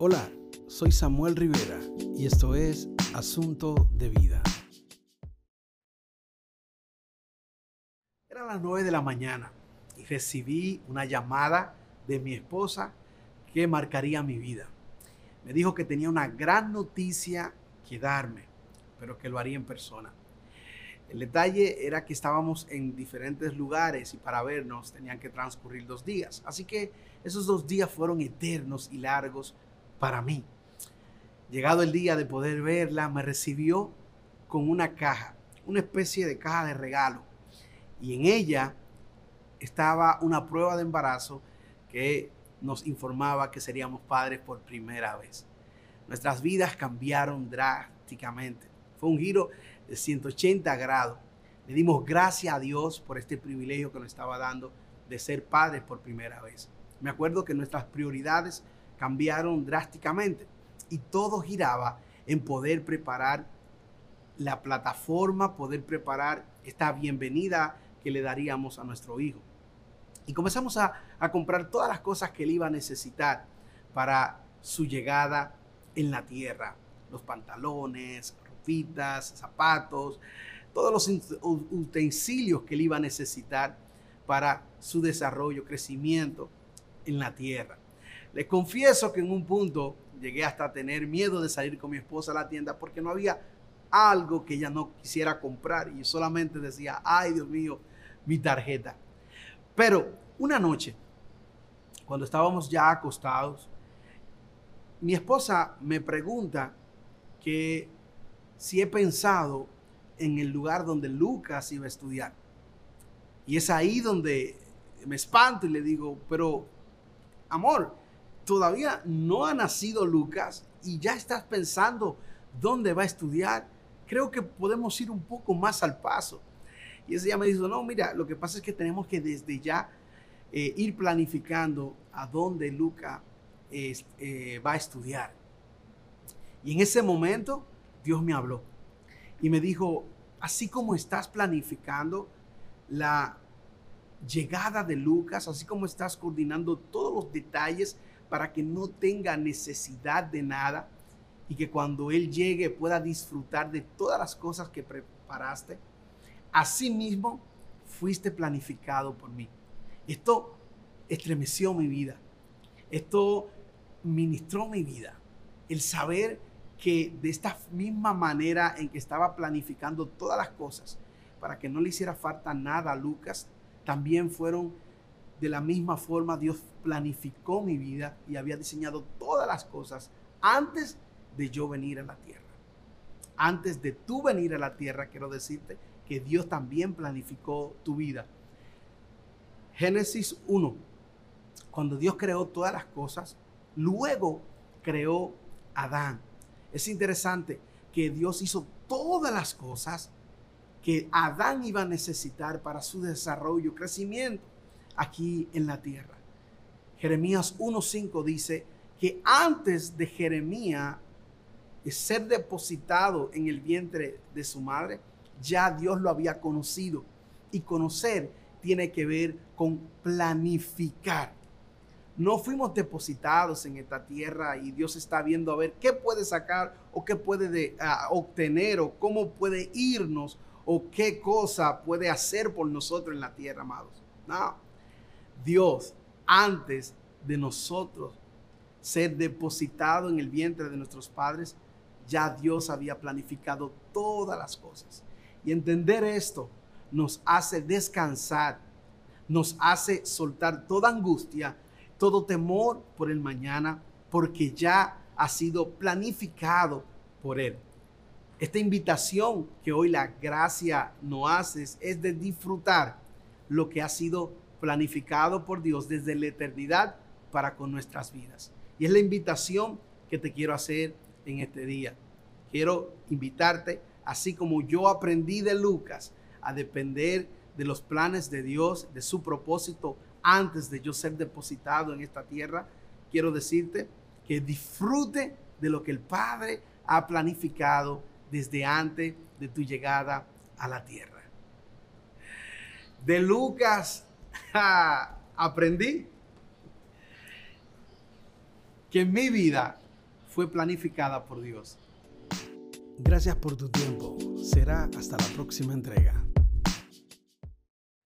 Hola, soy Samuel Rivera y esto es Asunto de Vida. Era las 9 de la mañana y recibí una llamada de mi esposa que marcaría mi vida. Me dijo que tenía una gran noticia que darme, pero que lo haría en persona. El detalle era que estábamos en diferentes lugares y para vernos tenían que transcurrir dos días. Así que esos dos días fueron eternos y largos para mí. Llegado el día de poder verla, me recibió con una caja, una especie de caja de regalo. Y en ella estaba una prueba de embarazo que nos informaba que seríamos padres por primera vez. Nuestras vidas cambiaron drásticamente. Fue un giro de 180 grados. Le dimos gracias a Dios por este privilegio que nos estaba dando de ser padres por primera vez. Me acuerdo que nuestras prioridades cambiaron drásticamente y todo giraba en poder preparar la plataforma, poder preparar esta bienvenida que le daríamos a nuestro hijo. Y comenzamos a, comprar todas las cosas que él iba a necesitar para su llegada en la tierra. Los pantalones, ropitas, zapatos, todos los utensilios que él iba a necesitar para su desarrollo, crecimiento en la tierra. Les confieso que en un punto llegué hasta tener miedo de salir con mi esposa a la tienda porque no había algo que ella no quisiera comprar y solamente decía, ay Dios mío, mi tarjeta. Pero una noche, cuando estábamos ya acostados, mi esposa me pregunta que si he pensado en el lugar donde Lucas iba a estudiar. Y es ahí donde me espanto y le digo, pero amor, todavía no ha nacido Lucas y ya estás pensando dónde va a estudiar. Creo que podemos ir un poco más al paso. Y ella me dijo, no, mira, lo que pasa es que tenemos que desde ya eh, ir planificando a dónde Lucas eh, va a estudiar. Y en ese momento Dios me habló y me dijo, así como estás planificando la llegada de Lucas, así como estás coordinando todos los detalles para que no tenga necesidad de nada y que cuando Él llegue pueda disfrutar de todas las cosas que preparaste, Asimismo, fuiste planificado por mí. Esto estremeció mi vida. Esto ministró mi vida. El saber que de esta misma manera en que estaba planificando todas las cosas para que no le hiciera falta nada a Lucas, también fueron de la misma forma Dios planificó mi vida y había diseñado todas las cosas antes de yo venir a la tierra. Antes de tú venir a la tierra, quiero decirte que Dios también planificó tu vida. Génesis 1, cuando Dios creó todas las cosas, luego creó Adán. Es interesante que Dios hizo todas las cosas que Adán iba a necesitar para su desarrollo, crecimiento aquí en la tierra. Jeremías 1.5 dice que antes de Jeremías ser depositado en el vientre de su madre, ya Dios lo había conocido. Y conocer tiene que ver con planificar. No fuimos depositados en esta tierra y Dios está viendo a ver qué puede sacar o qué puede obtener o cómo puede irnos o qué cosa puede hacer por nosotros en la tierra, amados. No. Dios, antes de nosotros ser depositado en el vientre de nuestros padres, ya Dios había planificado todas las cosas. Y entender esto nos hace descansar, nos hace soltar toda angustia, todo temor por el mañana, porque ya ha sido planificado por Él. Esta invitación que hoy la gracia nos hace es de disfrutar lo que ha sido planificado por Dios desde la eternidad para con nuestras vidas. Y es la invitación que te quiero hacer en este día. Quiero invitarte así como yo aprendí de Lucas a depender de los planes de Dios, de su propósito antes de yo ser depositado en esta tierra, quiero decirte que disfrute de lo que el Padre ha planificado desde antes de tu llegada a la tierra. De Lucas aprendí que mi vida fue planificada por Dios. Gracias por tu tiempo. Será hasta la próxima entrega.